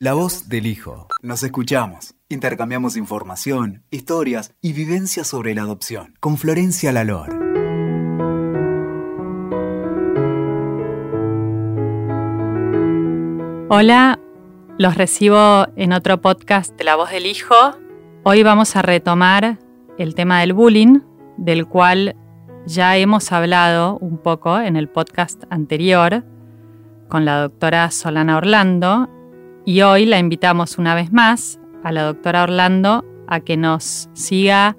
La voz del hijo. Nos escuchamos. Intercambiamos información, historias y vivencias sobre la adopción. Con Florencia Lalor. Hola, los recibo en otro podcast de La voz del hijo. Hoy vamos a retomar el tema del bullying, del cual ya hemos hablado un poco en el podcast anterior con la doctora Solana Orlando y hoy la invitamos una vez más a la doctora Orlando a que nos siga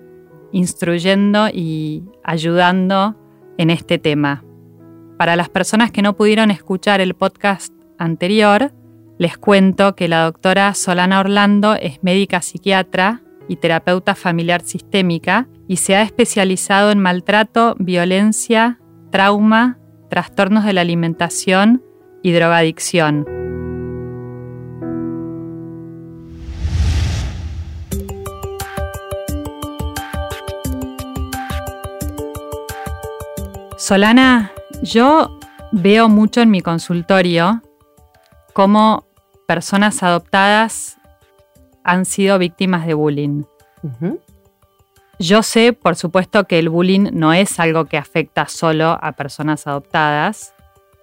instruyendo y ayudando en este tema. Para las personas que no pudieron escuchar el podcast anterior, les cuento que la doctora Solana Orlando es médica psiquiatra y terapeuta familiar sistémica y se ha especializado en maltrato, violencia, trauma, trastornos de la alimentación y drogadicción. Solana, yo veo mucho en mi consultorio cómo personas adoptadas han sido víctimas de bullying. Yo sé, por supuesto, que el bullying no es algo que afecta solo a personas adoptadas,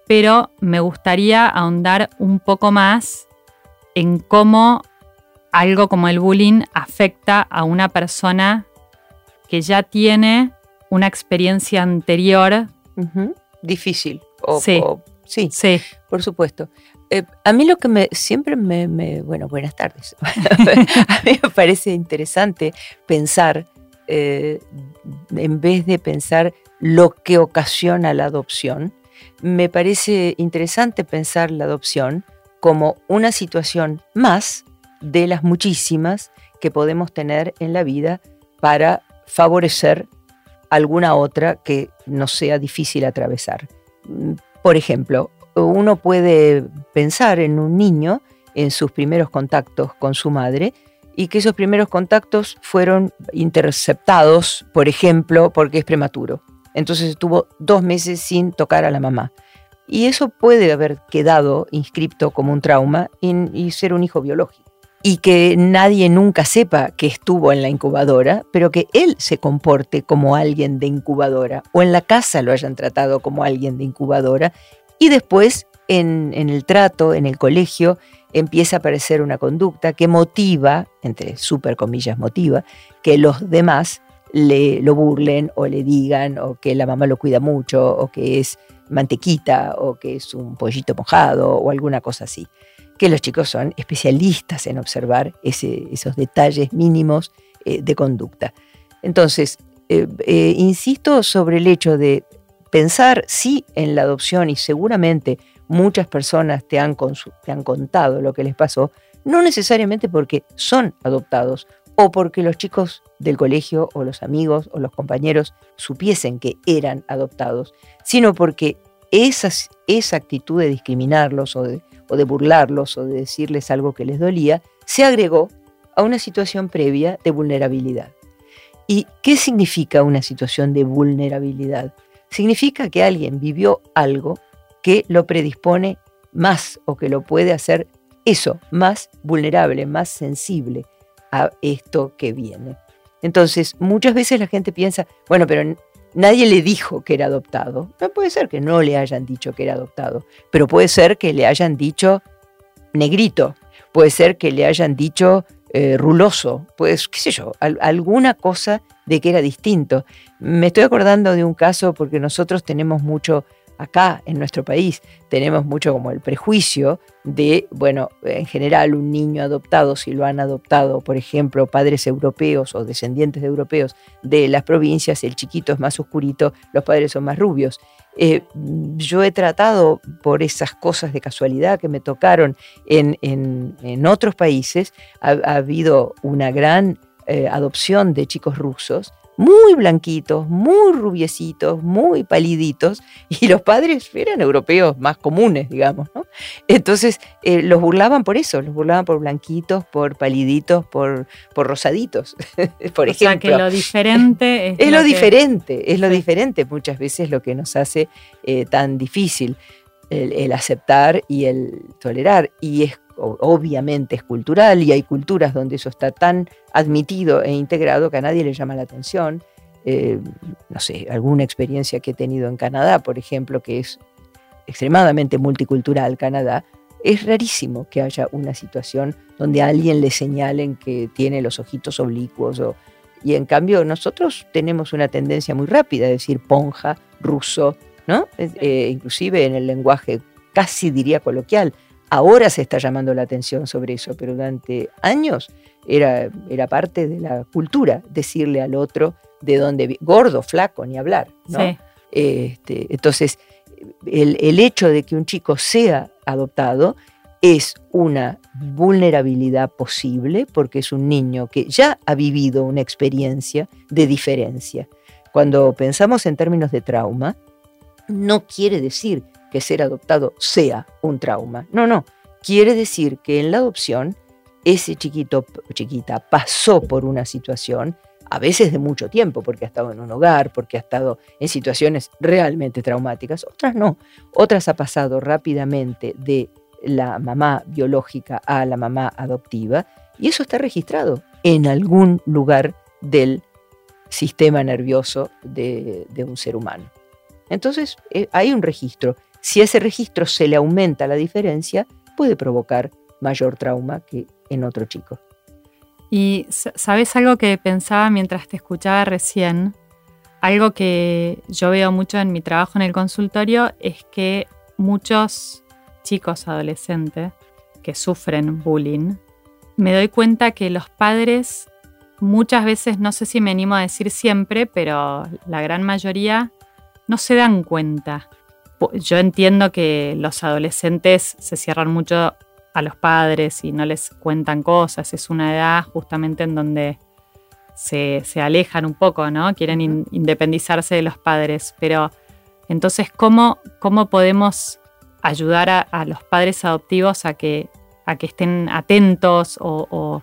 pero me gustaría ahondar un poco más en cómo algo como el bullying afecta a una persona que ya tiene una experiencia anterior Difícil. sí. sí. sí. Por supuesto. Eh, a mí lo que me siempre me, bueno, buenas tardes. a mí me parece interesante pensar, eh, en vez de pensar lo que ocasiona la adopción, me parece interesante pensar la adopción como una situación más de las muchísimas que podemos tener en la vida para favorecer alguna otra que no sea difícil atravesar. Mm, por ejemplo, uno puede pensar en un niño en sus primeros contactos con su madre y que esos primeros contactos fueron interceptados, por ejemplo, porque es prematuro. Entonces estuvo dos meses sin tocar a la mamá. Y eso puede haber quedado inscripto como un trauma y ser un hijo biológico y que nadie nunca sepa que estuvo en la incubadora, pero que él se comporte como alguien de incubadora o en la casa lo hayan tratado como alguien de incubadora y después en, el trato, en el colegio, empieza a aparecer una conducta que motiva, entre super comillas motiva, que los demás le, lo burlen o le digan o que la mamá lo cuida mucho o que es mantequita o que es un pollito mojado o alguna cosa así que los chicos son especialistas en observar esos detalles mínimos eh, de conducta. Entonces, eh, eh, insisto sobre el hecho de pensar sí en la adopción y seguramente muchas personas te han, te han contado lo que les pasó, no necesariamente porque son adoptados o porque los chicos del colegio o los amigos o los compañeros supiesen que eran adoptados, sino porque esa actitud de discriminarlos o de, o de burlarlos o de decirles algo que les dolía, se agregó a una situación previa de vulnerabilidad. ¿Y qué significa una situación de vulnerabilidad? Significa que alguien vivió algo que lo predispone más o que lo puede hacer eso, más vulnerable, más sensible a esto que viene. Entonces, muchas veces la gente piensa, bueno, pero nadie le dijo que era adoptado. Puede ser que no le hayan dicho que era adoptado, pero puede ser que le hayan dicho negrito, puede ser que le hayan dicho eh, ruloso, pues qué sé yo, alguna cosa de que era distinto. Me estoy acordando de un caso porque nosotros tenemos mucho acá en nuestro país tenemos mucho como el prejuicio de, bueno, en general un niño adoptado, si lo han adoptado, por ejemplo, padres europeos o descendientes de europeos de las provincias, el chiquito es más oscurito, los padres son más rubios. Eh, yo he tratado por esas cosas de casualidad que me tocaron en, en, otros países, ha, habido una gran eh, adopción de chicos rusos muy blanquitos, muy rubiecitos, muy paliditos, y los padres eran europeos más comunes, digamos, ¿no? Entonces eh, los burlaban por eso, los burlaban por blanquitos, por paliditos, por, por rosaditos, por ejemplo. Sea que lo diferente es, lo, diferente, es lo diferente muchas veces lo que nos hace eh, tan difícil el, aceptar y el tolerar. Y es obviamente es cultural y hay culturas donde eso está tan admitido e integrado que a nadie le llama la atención. Eh, no sé, alguna experiencia que he tenido en Canadá, por ejemplo, que es extremadamente multicultural Canadá, es rarísimo que haya una situación donde a alguien le señalen que tiene los ojitos oblicuos. y en cambio nosotros tenemos una tendencia muy rápida a decir ponja, ruso, ¿no? Eh, inclusive en el lenguaje casi diría coloquial. Ahora se está llamando la atención sobre eso, pero durante años era, era parte de la cultura decirle al otro de dónde, gordo, flaco, ni hablar. ¿no? Este, entonces, el, el hecho de que un chico sea adoptado es una vulnerabilidad posible porque es un niño que ya ha vivido una experiencia de diferencia. Cuando pensamos en términos de trauma, no quiere decir que ser adoptado sea un trauma. No, no. Quiere decir que en la adopción ese chiquito chiquita pasó por una situación, a veces de mucho tiempo, porque ha estado en un hogar, porque ha estado en situaciones realmente traumáticas, otras no. Otras ha pasado rápidamente de la mamá biológica a la mamá adoptiva y eso está registrado en algún lugar del sistema nervioso de, un ser humano. Entonces, eh, hay un registro si ese registro se le aumenta la diferencia, puede provocar mayor trauma que en otro chico. Y sabes algo que pensaba mientras te escuchaba recién, algo que yo veo mucho en mi trabajo en el consultorio es que muchos chicos adolescentes que sufren bullying, me doy cuenta que los padres muchas veces, no sé si me animo a decir siempre, pero la gran mayoría no se dan cuenta yo entiendo que los adolescentes se cierran mucho a los padres y no les cuentan cosas. Es una edad justamente en donde se, alejan un poco, ¿no? Quieren independizarse de los padres. Pero entonces, ¿cómo, cómo podemos ayudar a, los padres adoptivos a que, a que estén atentos o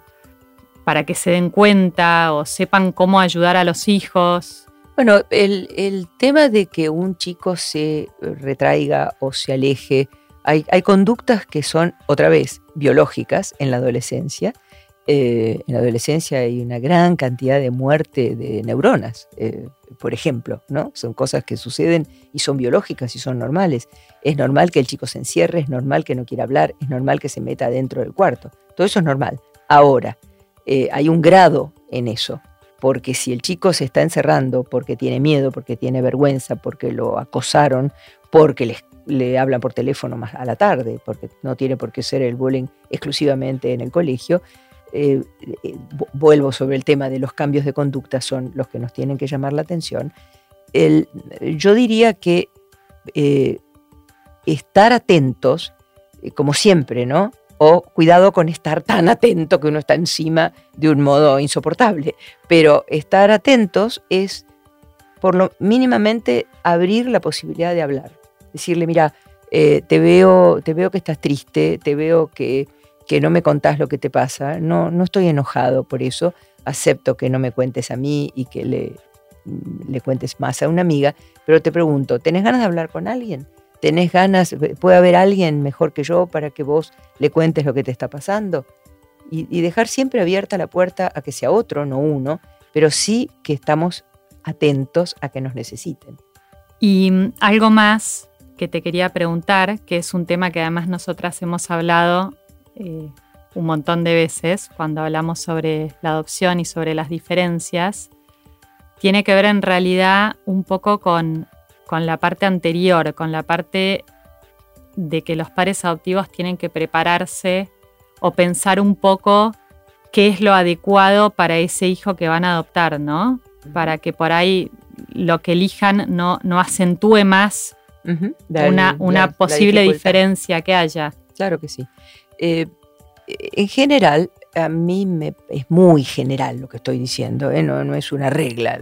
para que se den cuenta o sepan cómo ayudar a los hijos? Bueno, el, tema de que un chico se retraiga o se aleje, hay, conductas que son, otra vez, biológicas en la adolescencia. Eh, en la adolescencia hay una gran cantidad de muerte de neuronas, eh, por ejemplo, ¿no? Son cosas que suceden y son biológicas y son normales. Es normal que el chico se encierre, es normal que no quiera hablar, es normal que se meta dentro del cuarto. Todo eso es normal. Ahora, eh, hay un grado en eso porque si el chico se está encerrando porque tiene miedo, porque tiene vergüenza, porque lo acosaron, porque le hablan por teléfono más a la tarde, porque no tiene por qué ser el bullying exclusivamente en el colegio, eh, eh, vuelvo sobre el tema de los cambios de conducta, son los que nos tienen que llamar la atención. yo diría que eh, estar atentos, como siempre, ¿no? O cuidado con estar tan atento que uno está encima de un modo insoportable. Pero estar atentos es, por lo mínimamente, abrir la posibilidad de hablar. Decirle, mira, eh, te, veo, te veo que estás triste, te veo que, que no me contás lo que te pasa. No, no estoy enojado por eso. Acepto que no me cuentes a mí y que le, le cuentes más a una amiga, pero te pregunto, ¿tenés ganas de hablar con alguien? Tenés ganas, puede haber alguien mejor que yo para que vos le cuentes lo que te está pasando. Y, dejar siempre abierta la puerta a que sea otro, no uno, pero sí que estamos atentos a que nos necesiten. Y mm, algo más que te quería preguntar, que es un tema que además nosotras hemos hablado eh, un montón de veces cuando hablamos sobre la adopción y sobre las diferencias, tiene que ver en realidad un poco con con la parte anterior, con la parte de que los padres adoptivos tienen que prepararse o pensar un poco qué es lo adecuado para ese hijo que van a adoptar, ¿no? Para que por ahí lo que elijan no, no acentúe más una, posible diferencia que haya. Claro que sí. Eh, en general, a mí me, es muy general lo que estoy diciendo, ¿eh? no, no, es una regla,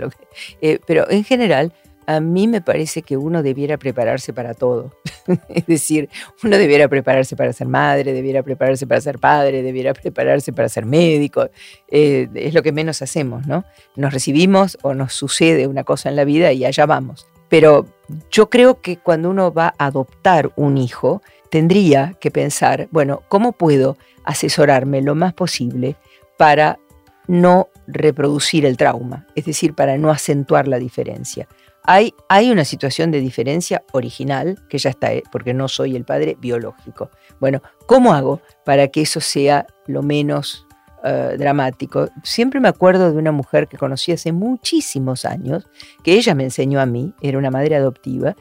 eh, pero en general a mí me parece que uno debiera prepararse para todo. es decir, uno debiera prepararse para ser madre, debiera prepararse para ser padre, debiera prepararse para ser médico. Eh, es lo que menos hacemos, ¿no? Nos recibimos o nos sucede una cosa en la vida y allá vamos. Pero yo creo que cuando uno va a adoptar un hijo, tendría que pensar, bueno, ¿cómo puedo asesorarme lo más posible para no reproducir el trauma? Es decir, para no acentuar la diferencia. Hay, una situación de diferencia original, que ya está, eh, porque no soy el padre biológico. Bueno, ¿cómo hago para que eso sea lo menos eh, dramático. Siempre me acuerdo de una mujer que conocí hace muchísimos años, que ella me enseñó a mí, era una madre adoptiva,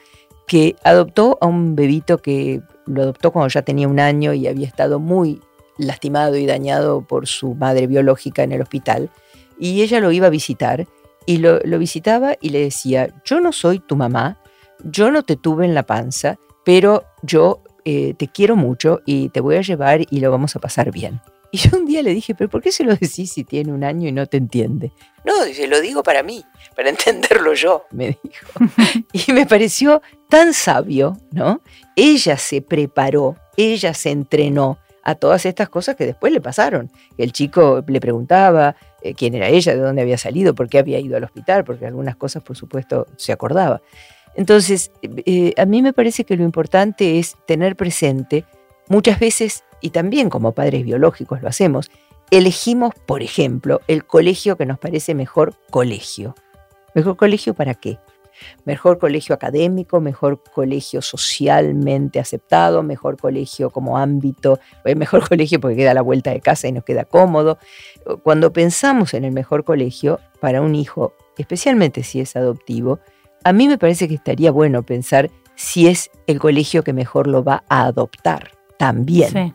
que adoptó a un bebito que lo adoptó cuando ya tenía un año y había estado muy lastimado y dañado por su madre biológica en el hospital. Y ella lo iba a visitar y lo, visitaba y le decía, yo no soy tu mamá, yo no te tuve en la panza, pero yo eh, te quiero mucho y te voy a llevar y lo vamos a pasar bien. Y yo un día le dije, pero ¿por qué se lo decís si tiene un año y no te entiende? No, se lo digo para mí, para entenderlo yo, me dijo. Y me pareció tan sabio, ¿no? Ella se preparó, ella se entrenó a todas estas cosas que después le pasaron. El chico le preguntaba eh, quién era ella, de dónde había salido, por qué había ido al hospital, porque algunas cosas, por supuesto, se acordaba. Entonces, eh, a mí me parece que lo importante es tener presente muchas veces y también como padres biológicos lo hacemos, elegimos, por ejemplo, el colegio que nos parece mejor colegio. ¿Mejor colegio para qué? Mejor colegio académico, mejor colegio socialmente aceptado, mejor colegio como ámbito, eh, mejor colegio porque queda a la vuelta de casa y nos queda cómodo. Cuando pensamos en el mejor colegio para un hijo, especialmente si es adoptivo, a mí me parece que estaría bueno pensar si es el colegio que mejor lo va a adoptar también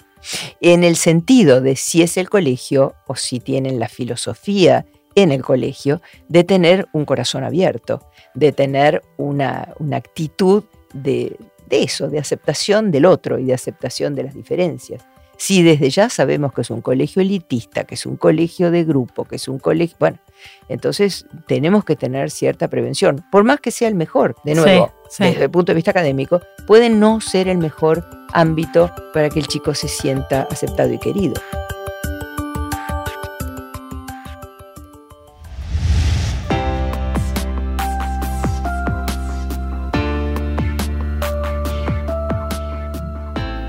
en el sentido de si es el colegio o si tienen la filosofía en el colegio de tener un corazón abierto, de tener una, actitud de, de eso, de aceptación del otro y de aceptación de las diferencias. Si desde ya sabemos que es un colegio elitista, que es un colegio de grupo, que es un colegio, bueno, entonces tenemos que tener cierta prevención, por más que sea el mejor, de nuevo, desde el punto de vista académico, puede no ser el mejor ámbito para que el chico se sienta aceptado y querido.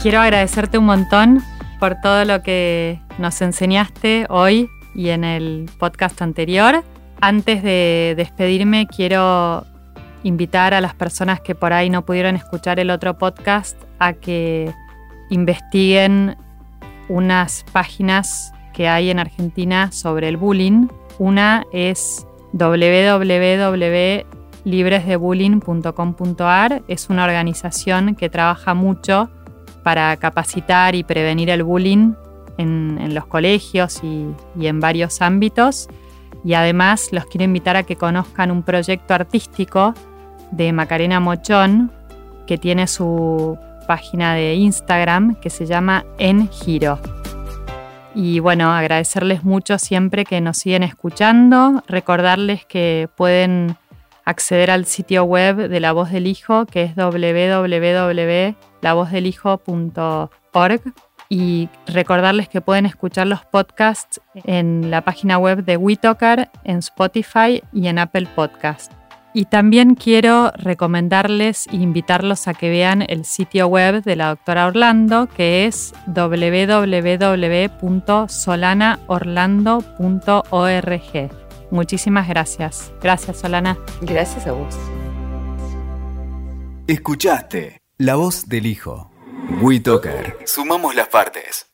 Quiero agradecerte un montón por todo lo que nos enseñaste hoy y en el podcast anterior. Antes de despedirme, quiero invitar a las personas que por ahí no pudieron escuchar el otro podcast a que investiguen unas páginas que hay en Argentina sobre el bullying. Una es www.libresdebullying.com.ar. Es una organización que trabaja mucho para capacitar y prevenir el bullying en, los colegios y, en varios ámbitos. Y además los quiero invitar a que conozcan un proyecto artístico de Macarena Mochón, que tiene su página de Instagram que se llama En Giro. Y bueno, agradecerles mucho siempre que nos siguen escuchando, recordarles que pueden acceder al sitio web de La Voz del Hijo, que es www.lavozdelhijo.org y recordarles que pueden escuchar los podcasts en la página web de WeTalker, en Spotify y en Apple Podcast. Y también quiero recomendarles e invitarlos a que vean el sitio web de la doctora Orlando, que es www.solanaorlando.org. Muchísimas gracias. Gracias, Solana. Gracias a vos. Escuchaste La Voz del Hijo. WeToker. Sumamos las partes.